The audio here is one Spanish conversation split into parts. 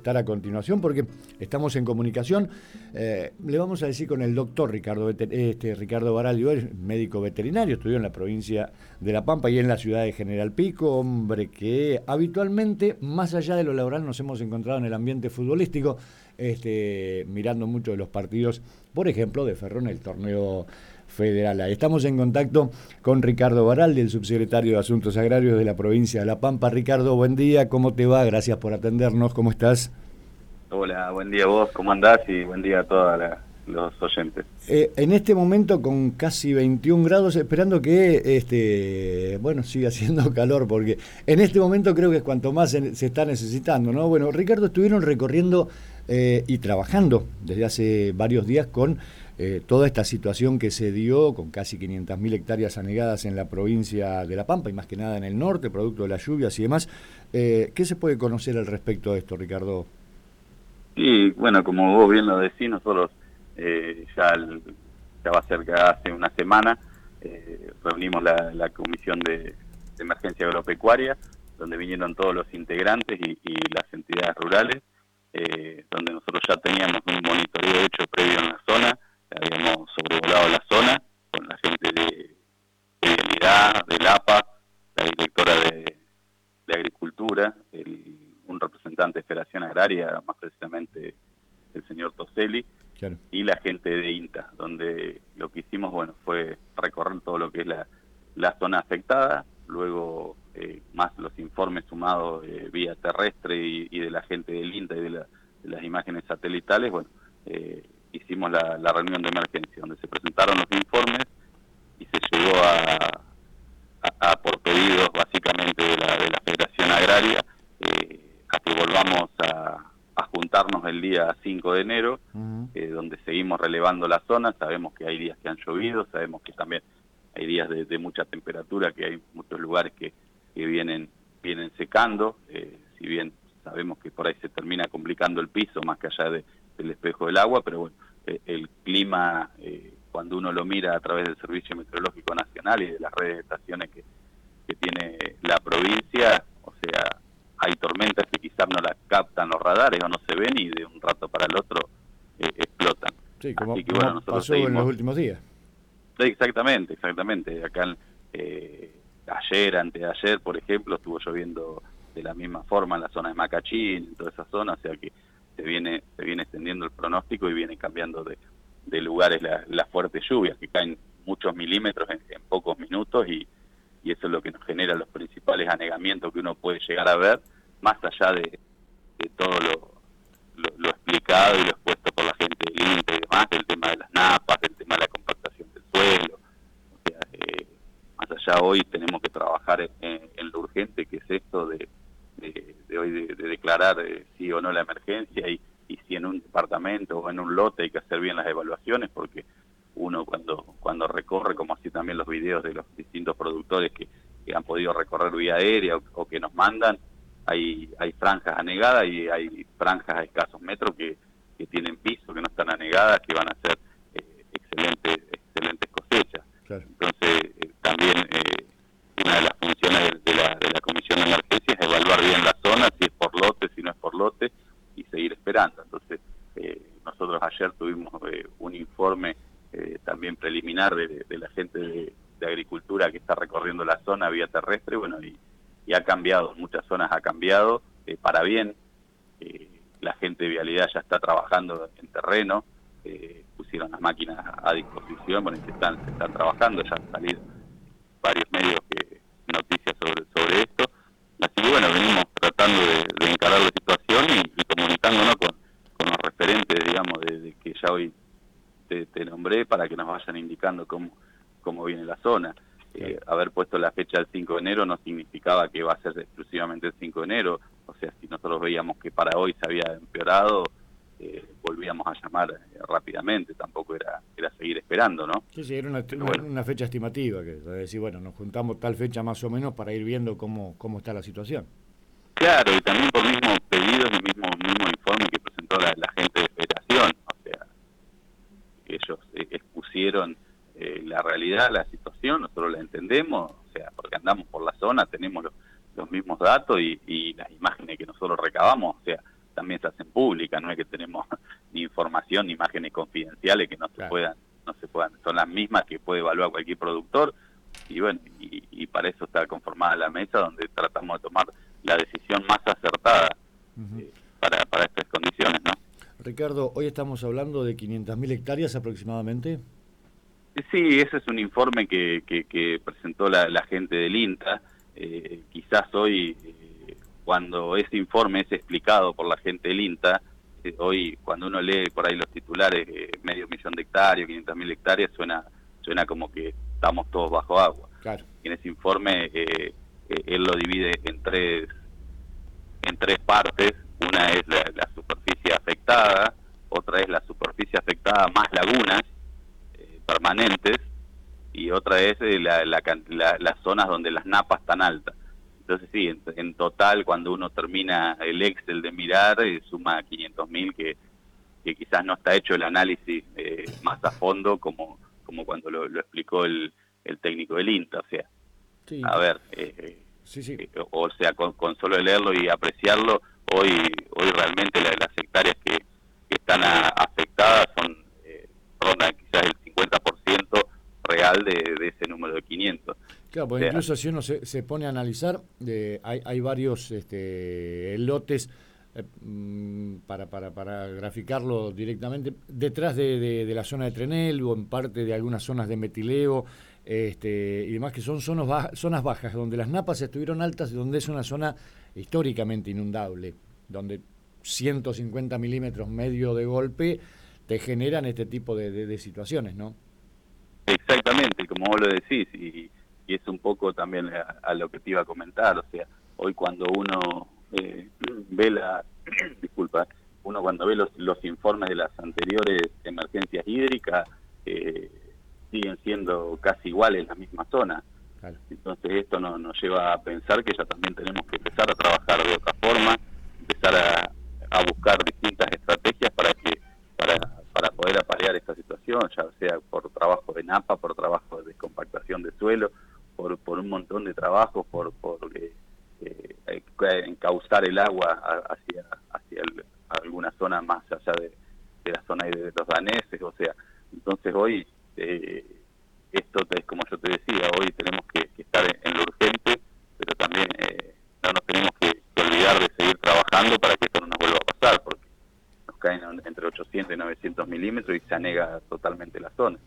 estar a continuación porque estamos en comunicación. Eh, le vamos a decir con el doctor Ricardo, este, Ricardo Baralio, médico veterinario, estudió en la provincia de La Pampa y en la ciudad de General Pico, hombre que habitualmente, más allá de lo laboral, nos hemos encontrado en el ambiente futbolístico, este, mirando muchos de los partidos, por ejemplo, de Ferrón, el torneo federal. Estamos en contacto con Ricardo Baraldi, el subsecretario de Asuntos Agrarios de la provincia de La Pampa. Ricardo, buen día, ¿cómo te va? Gracias por atendernos, ¿cómo estás? Hola, buen día vos, ¿cómo andás? Y buen día a todos los oyentes. Eh, en este momento con casi 21 grados, esperando que, este, bueno, siga haciendo calor, porque en este momento creo que es cuanto más se, está necesitando, ¿no? Bueno, Ricardo, estuvieron recorriendo eh, y trabajando desde hace varios días con eh, toda esta situación que se dio con casi 500.000 hectáreas anegadas en la provincia de La Pampa y más que nada en el norte, producto de las lluvias y demás. Eh, ¿Qué se puede conocer al respecto de esto, Ricardo? Sí, bueno, como vos bien lo decís, nosotros eh, ya, ya va a ser que hace una semana reunimos la, Comisión de, Emergencia Agropecuaria, donde vinieron todos los integrantes y, y las entidades rurales, donde nosotros ya teníamos un monitoreo hecho previo en la zona, habíamos sobrevolado la zona con la gente de, de Vialidad, del APA, la directora de, Agricultura, un representante de Federación Agraria, más precisamente el señor Toselli, y la gente de INTA, donde lo que hicimos bueno fue recorrer todo lo que es la, la zona afectada, luego eh, más los informes sumados eh, vía terrestre y, de la gente del INTA y de, de las imágenes satelitales, bueno, eh, la, reunión de emergencia, donde se presentaron los informes y se llegó a, a, por pedidos básicamente de la, de la Federación Agraria eh, a que volvamos a, juntarnos el día 5 de enero, eh, donde seguimos relevando la zona, sabemos que hay días que han llovido, sabemos que también hay días de, mucha temperatura, que hay muchos lugares que, que vienen, vienen secando, eh, si bien sabemos que por ahí se termina complicando el piso más que allá de, del espejo del agua, pero bueno, el clima, eh, cuando uno lo mira a través del Servicio Meteorológico Nacional y de las redes de estaciones que, que tiene la provincia, o sea, hay tormentas que quizás no las captan los radares o no se ven y de un rato para el otro eh, explotan. Sí, como, Así que, bueno, pasó en los últimos días. Sí, exactamente, exactamente. Acá ayer, anteayer, por ejemplo, estuvo lloviendo de la misma forma en la zona de Macachín, en toda esa zona, o sea que se viene se viene extendiendo el pronóstico y viene cambiando de, de lugares las la fuertes lluvias que caen muchos milímetros en, pocos minutos y, eso es lo que nos genera los principales anegamientos que uno puede llegar a ver más allá de, de todo lo, lo, explicado y lo expuesto por la gente del INTE y demás del tema de las napas del tema de la compactación del suelo. O sea eh, más allá hoy tenemos que trabajar en, en, lo urgente que es esto de, declarar eh, sí o no la emergencia y, y si en un departamento o en un lote hay que hacer bien las evaluaciones porque uno cuando cuando recorre, como así también los videos de los distintos productores que, han podido recorrer vía aérea o, que nos mandan, hay, hay franjas anegadas y hay franjas a escasos metros que, que tienen piso, que no están anegadas, que van a ser eh, excelentes excelentes cosechas. Entonces, eh, también eh, una de las funciones de, la, de la Comisión de Emergencia es evaluar bien la zona, si es por lote, si no es por lote, y seguir esperando. Entonces, eh, nosotros ayer tuvimos eh, un informe eh, de, la gente de, agricultura que está recorriendo la zona vía terrestre, bueno, y, y ha cambiado, muchas zonas ha cambiado para bien. la gente de vialidad ya está trabajando en terreno, pusieron las máquinas a disposición, bueno, se están, se están trabajando, ya han salido varios medios que noticias sobre, sobre esto. Así que bueno, venimos tratando de, encarar la situación y, comunicándonos con, con, los referentes, digamos, de, que ya hoy te, nombré para que nos vayan indicando cómo, cómo viene la zona. Eh, haber puesto la fecha del 5 de enero no significaba que va a ser exclusivamente el 5 de enero. O sea, si nosotros veíamos que para hoy se había empeorado, eh, volvíamos a llamar eh, rápidamente, tampoco era era seguir esperando, ¿no? Sí, sí, era una, fecha estimativa, que decir, bueno, nos juntamos tal fecha más o menos para ir viendo cómo, cómo está la situación. Claro, y también por mismo pedido y mismo, mismo informe que presentó la, gente de Federación, o sea, ellos eh, expusieron la realidad, la situación, nosotros la entendemos, o sea, porque andamos por la zona, tenemos los, mismos datos y, y las imágenes que nosotros recabamos, o sea, también se geológica, no es que tenemos ni información ni imágenes confidenciales que no se puedan, no se puedan, son las mismas que puede evaluar cualquier productor y bueno, y, para eso está conformada la mesa donde tratamos de tomar la decisión más acertada eh, para, para estas condiciones, ¿no? Ricardo, hoy estamos hablando de 500.000 hectáreas aproximadamente. Sí, ese es un informe que, que, presentó la, gente del INTA. Eh, quizás hoy, eh, cuando ese informe es explicado por la gente del INTA, eh, hoy cuando uno lee por ahí los titulares, medio millón de hectáreas, 500 mil hectáreas, suena, suena como que estamos todos bajo agua. Claro. En ese informe él lo divide en tres, en tres partes. Una es la superficie afectada, otra es la superficie afectada más lagunas, permanentes y otra es eh, la, las zonas donde las napas están altas. Entonces sí, en, total cuando uno termina el Excel de mirar eh, suma 500.000 que, que quizás no está hecho el análisis eh, más a fondo como, como cuando lo, explicó el, el, técnico del INTA. O sea, a ver, o sea, con, solo leerlo y apreciarlo, hoy hoy realmente las hectáreas que, que están afectadas son rondan quizás el real de, ese número de 500. Claro, porque incluso si uno se, pone a analizar, eh, hay, hay, varios este, lotes, eh, mm, para, para, para graficarlo directamente, detrás de, la zona de Trenel o en parte de algunas zonas de Metileo este, y demás, que son zonas, zonas bajas, donde las napas estuvieron altas y donde es una zona históricamente inundable, donde 150 milímetros medio de golpe te generan este tipo de situaciones, ¿no? Exactamente, como vos lo decís, y, es un poco también a, lo que te iba a comentar, o sea, hoy cuando uno eh, ve la, disculpa, uno cuando ve los, los informes de las anteriores emergencias hídricas, eh, siguen siendo casi iguales en la misma Entonces esto nos lleva a pensar que ya también tenemos que empezar a trabajar de otra forma, empezar a, buscar distintas estrategias para que para para poder aparear esta situación, ya sea por trabajo de napa, por trabajo de compactación de suelo, por, por un montón de trabajos, por, por eh, eh, encauzar el agua hacia alguna zona más allá de, la zona de los daneses, o sea, entonces hoy, eh, esto es como yo te decía, hoy tenemos que, estar en, lo urgente, pero también no nos tenemos que olvidar de seguir trabajando para que esto no nos vuelva a pasar, porque caen entre 800 y 900 milímetros y se totalmente la zona.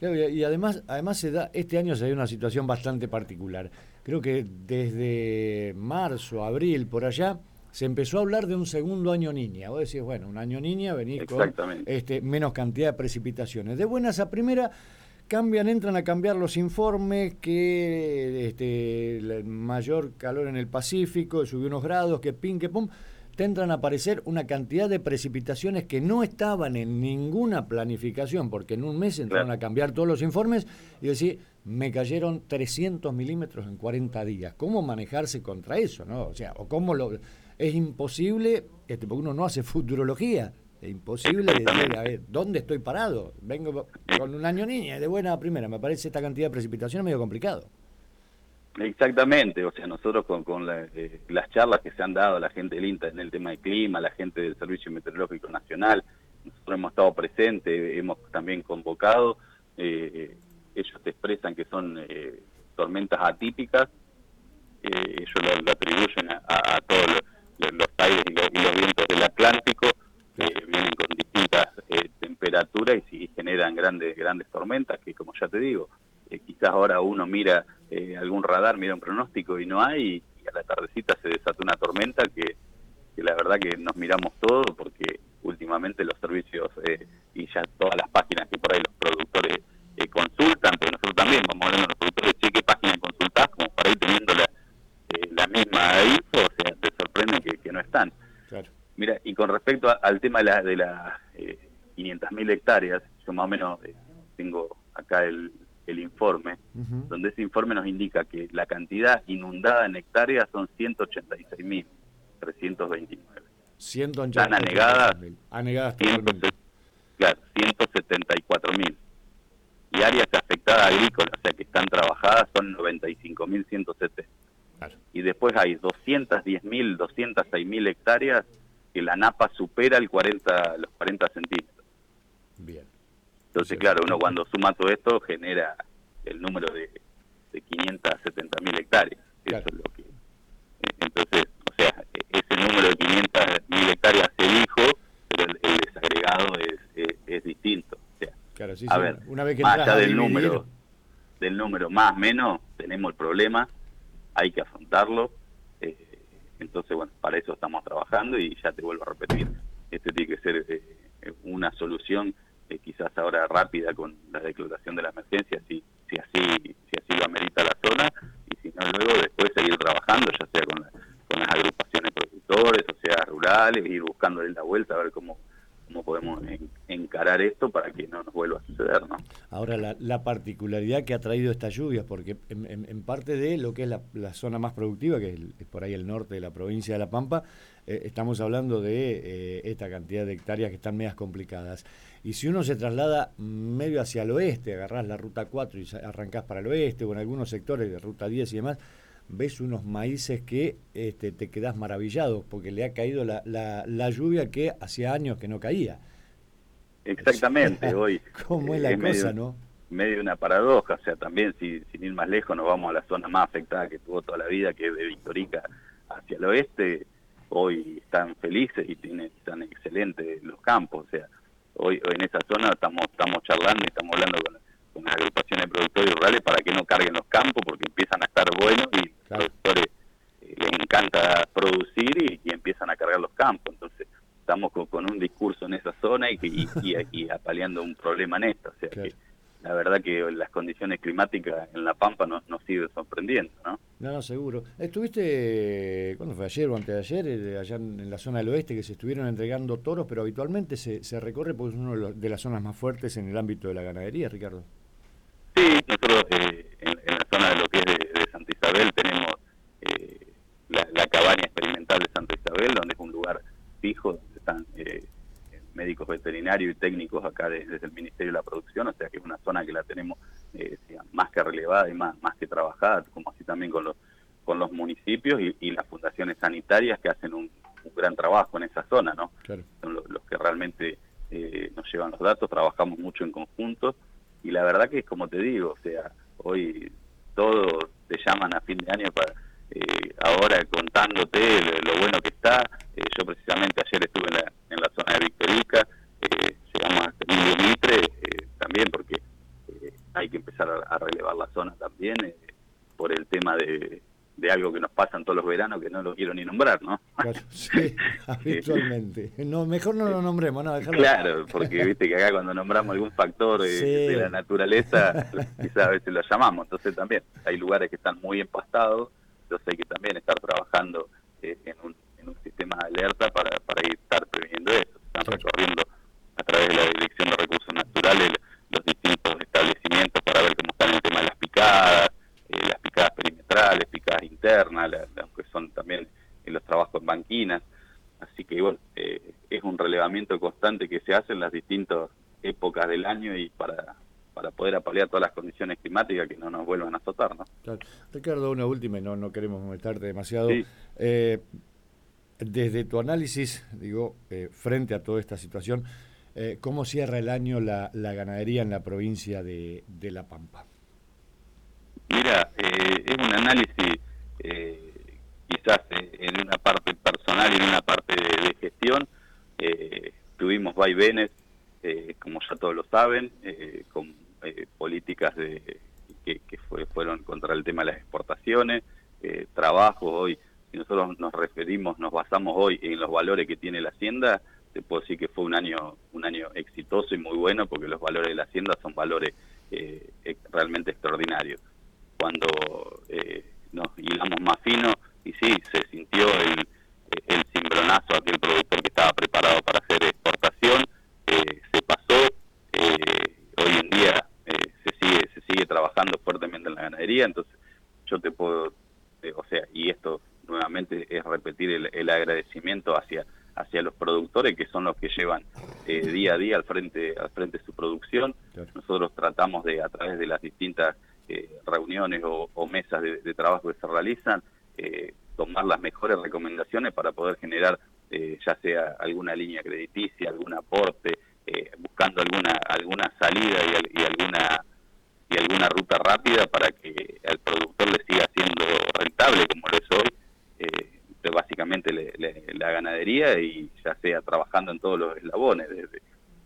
y además, además se da, este año se da una situación bastante particular. Creo que desde marzo, abril, por allá, se empezó a hablar de un segundo año niña. Vos decís, bueno, un año niña, venís con este, menos cantidad de precipitaciones. De buenas a primera, cambian, entran a cambiar los informes, que este, mayor calor en el Pacífico, subió unos grados, que pin, que pum tendrán a aparecer una cantidad de precipitaciones que no estaban en ninguna planificación, porque en un mes entraron a cambiar todos los informes y decir, me cayeron 300 milímetros en 40 días. ¿Cómo manejarse contra eso? no O sea, o cómo lo... Es imposible, este, porque uno no hace futurología, es imposible decir, a ver, ¿dónde estoy parado? Vengo con un año niña, de buena primera, me parece esta cantidad de precipitaciones medio complicado. Exactamente, o sea, nosotros con, con eh, las charlas que se han dado a la gente del INTA en el tema del clima, la gente del Servicio Meteorológico Nacional, nosotros hemos estado presentes, hemos también convocado, eh, ellos te expresan que son eh, tormentas atípicas, ellos lo, atribuyen a, todos los, aires y los, vientos del Atlántico, que vienen con distintas temperaturas y, y generan grandes, grandes tormentas, que como ya te digo, quizás ahora uno mira eh, algún radar, mira un pronóstico y no hay, y a la tardecita se desata una tormenta que, la verdad que nos miramos todo porque últimamente los servicios eh, y ya todas las páginas que por ahí los productores eh, consultan, pero nosotros también vamos hablando los productores, che, ¿qué página consultás? Como para ir teniendo la, la misma info, o sea, te sorprende que, no están. Mira, y con respecto al tema de, la, de las 500.000 hectáreas, yo más o menos tengo acá el, el informe, donde ese informe nos indica que la cantidad inundada en hectáreas son 186.329. Están anegadas, anegadas claro, 174.000. Y áreas afectadas agrícolas, o sea, que están trabajadas, son 95.170. Claro. Y después hay 210.000, 206.000 hectáreas que la napa supera el 40, los 40 centímetros. Bien. Entonces, claro, uno cuando suma todo esto genera el número de, de 570 mil hectáreas. Eso es lo que. Entonces, o sea, ese número de 500 mil hectáreas se dijo, pero el, desagregado es, es, distinto. O sea, claro, sí, a ver, una vez que más allá del número, del número más menos, tenemos el problema, hay que afrontarlo. Eh, entonces, bueno, para eso estamos trabajando y ya te vuelvo a repetir, este tiene que ser eh, una solución eh, quizás ahora rápida con la declaración de la emergencia, si, si así si así lo amerita la zona, y si no luego después seguir trabajando, ya sea con, con las agrupaciones productores, o sea rurales, ir buscándole la vuelta a ver cómo cómo podemos encarar esto para que no nos vuelva a suceder, ¿no? Ahora, la, particularidad que ha traído estas lluvias, porque en, parte de lo que es la, zona más productiva, que es, por ahí el norte de la provincia de La Pampa, eh, estamos hablando de eh, esta cantidad de hectáreas que están medias complicadas. Y si uno se traslada medio hacia el oeste, agarrás la ruta 4 y arrancás para el oeste, o en algunos sectores de ruta 10 y demás, ves unos maíces que este, te quedas maravillado, porque le ha caído la, la, lluvia que hacía años que no caía. Exactamente, hoy. ¿Cómo es la cosa, no? Medio una paradoja, o sea, también si, sin ir más lejos nos vamos a la zona más afectada que tuvo toda la vida, que es de Victorica hacia el oeste, hoy están felices y tienen, están excelentes los campos, o sea, hoy, en esa zona estamos estamos charlando y estamos hablando con, las agrupaciones de productores rurales para que no carguen los campos porque empiezan a estar buenos y los productores eh, les encanta producir y, empiezan a cargar los campos, entonces estamos con, un discurso en esa zona y, y, y, apaleando un problema en esto, o sea que la verdad que las condiciones climáticas en La Pampa nos, nos sigue sorprendiendo, ¿no? No, no, seguro. ¿Estuviste, cuándo fue ayer o antes de ayer, eh, allá en, la zona del oeste, que se estuvieron entregando toros, pero habitualmente se, se recorre porque es una de las zonas más fuertes en el ámbito de la ganadería, Ricardo? Sí, nosotros eh, en, la zona de lo que es de, Santa Isabel tenemos eh, la, la, cabaña experimental de Santa Isabel, donde es un lugar fijo, donde están médicos veterinarios y técnicos acá desde, el Ministerio de la Producción, o sea que es una zona que la tenemos eh, más que relevada y más, más que trabajada, como así también con los, con los municipios y, las fundaciones sanitarias que hacen un, gran trabajo en esa zona, ¿no? Son los, que realmente eh, nos llevan los datos, trabajamos mucho en conjunto y la verdad que es como te digo, o sea, hoy todos te llaman a fin de año para... Eh, ahora contándote lo, bueno que está, yo precisamente ayer estuve en la, en la zona de Victorica, eh, llegamos hasta Emilio Mitre, eh, también porque eh, hay que empezar a, relevar la zona también eh, por el tema de, de, algo que nos pasa en todos los veranos que no lo quiero ni nombrar, ¿no? Claro, sí, habitualmente. No, mejor no lo nombremos, ¿no? Claro, porque viste que acá cuando nombramos algún factor de la naturaleza, quizás a veces lo llamamos, entonces también hay lugares que están muy empastados, entonces hay que también estar trabajando en un en un sistema de alerta para, para estar previniendo eso. Están recorriendo a través de la Dirección de Recursos Naturales los distintos establecimientos para ver cómo están el tema de las picadas, eh, las picadas perimetrales, picadas internas, aunque son también en los trabajos en banquinas. Así que bueno, eh, es un relevamiento constante que se hace en las distintas épocas del año y para para poder apalear todas las condiciones climáticas que no nos vuelvan a azotar, ¿no? Ricardo, una última y no, no queremos molestarte demasiado. Eh, desde tu análisis, digo, eh, frente a toda esta situación, eh, ¿cómo cierra el año la, ganadería en la provincia de, La Pampa? Mira, eh, es un análisis quizás en una parte personal y en una parte de, gestión. tuvimos vaivenes, como ya todos lo saben, políticas de, que, que fueron contra el tema de las exportaciones, trabajo hoy si nosotros nos referimos, nos basamos hoy en los valores que tiene la Hacienda, te puedo decir que fue un año un año exitoso y muy bueno porque los valores de la Hacienda son valores eh, realmente extraordinarios. Cuando eh, nos hilamos más fino, y sí, se sintió el, el cimbronazo aquel productor que estaba preparado para hacer exportación, eh, se pasó, hoy en día se sigue se sigue trabajando fuertemente en la ganadería, entonces yo te puedo, o sea, y esto nuevamente es repetir el, agradecimiento hacia hacia los productores que son los que llevan eh, día a día al frente al frente su producción. Nosotros tratamos de a través de las distintas eh, reuniones o, mesas de, trabajo que se realizan eh, tomar las mejores recomendaciones para poder generar eh, ya sea alguna línea crediticia, algún aporte, eh, buscando alguna alguna salida y, alguna rápida para que al productor le siga siendo rentable como lo es hoy, eh, básicamente la ganadería y ya sea trabajando en todos los eslabones, desde,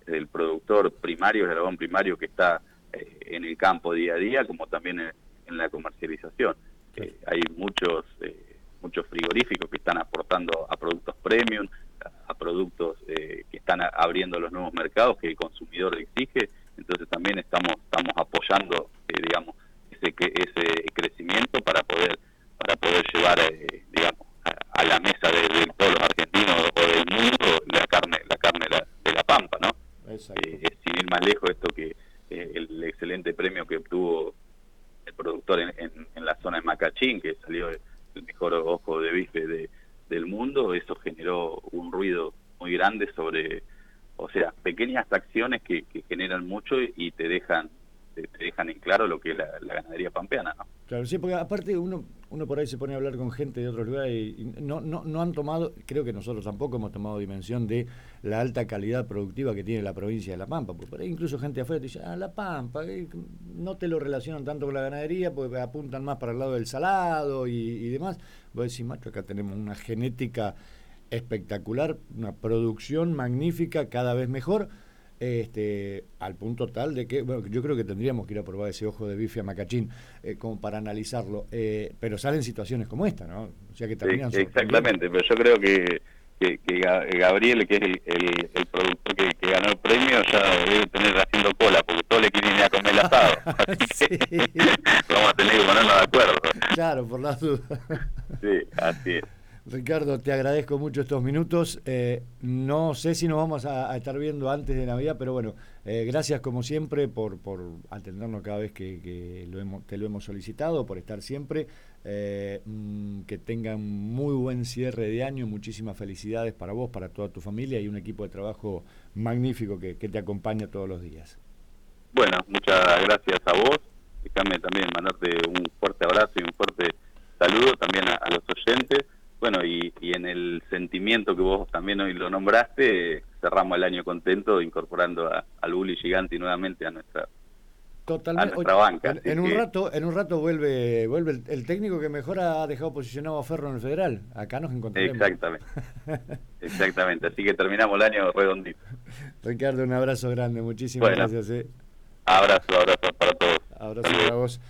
el productor primario, el eslabón primario que está eh, en el campo día a día, como también en, la comercialización. hay muchos muchos frigoríficos que están aportando a productos premium, a, productos eh, que están abriendo los nuevos mercados que el consumidor exige, entonces también estamos estamos apoyando, eh, digamos, ese ese crecimiento para poder para poder llevar, eh, digamos, a, la mesa de, todos los argentinos o del mundo la carne la carne de la pampa, ¿no? sin ir más lejos esto que el excelente premio que obtuvo el productor en, en la zona de Macachín, que salió el mejor ojo de bife de, del mundo, eso generó un ruido muy grande sobre, o sea, pequeñas acciones que, que generan mucho y te dejan te, dejan en claro lo que es la, ganadería pampeana, ¿no? Sí, porque aparte uno, uno por ahí se pone a hablar con gente de otros lugares y no, no, no han tomado, creo que nosotros tampoco hemos tomado dimensión de la alta calidad productiva que tiene la provincia de La Pampa. Porque por ahí incluso gente afuera te dice, ah, La Pampa, eh, no te lo relacionan tanto con la ganadería porque apuntan más para el lado del salado y, y demás. Vos decís, macho, acá tenemos una genética espectacular, una producción magnífica, cada vez mejor este, al punto tal de que, bueno, yo creo que tendríamos que ir a probar ese ojo de bife a Macachín eh, como para analizarlo, eh, pero salen situaciones como esta, ¿no? O sea que terminan Exactamente, pero yo creo que, que, Gabriel, que es el, el, productor que, ganó el premio, ya debe tener haciendo cola, porque todo le quieren ir a comer el asado. Vamos a tener que ponernos de acuerdo. Claro, por las dudas. sí, así es. Ricardo, te agradezco mucho estos minutos. Eh, no sé si nos vamos a, estar viendo antes de Navidad, pero bueno, eh, gracias como siempre por, por atendernos cada vez que, te lo hemos solicitado, por estar siempre. Eh, mm, que tengan muy buen cierre de año, muchísimas felicidades para vos, para toda tu familia y un equipo de trabajo magnífico que, te acompaña todos los días. Bueno, muchas gracias a vos. Déjame también mandarte un fuerte abrazo y un fuerte saludo también a los oyentes bueno, y, en el sentimiento que vos también hoy lo nombraste, cerramos el año contento incorporando a, al Bully Gigante nuevamente a nuestra Totalmente. nuestra banca. En, un rato, en un rato vuelve, vuelve el, técnico que mejor ha dejado posicionado a Ferro en el Federal. Acá nos encontraremos. Exactamente. Exactamente. Así que terminamos el año redondito. Ricardo, un abrazo grande. Muchísimas gracias. Eh. Abrazo, abrazo para todos. Abrazo para vos.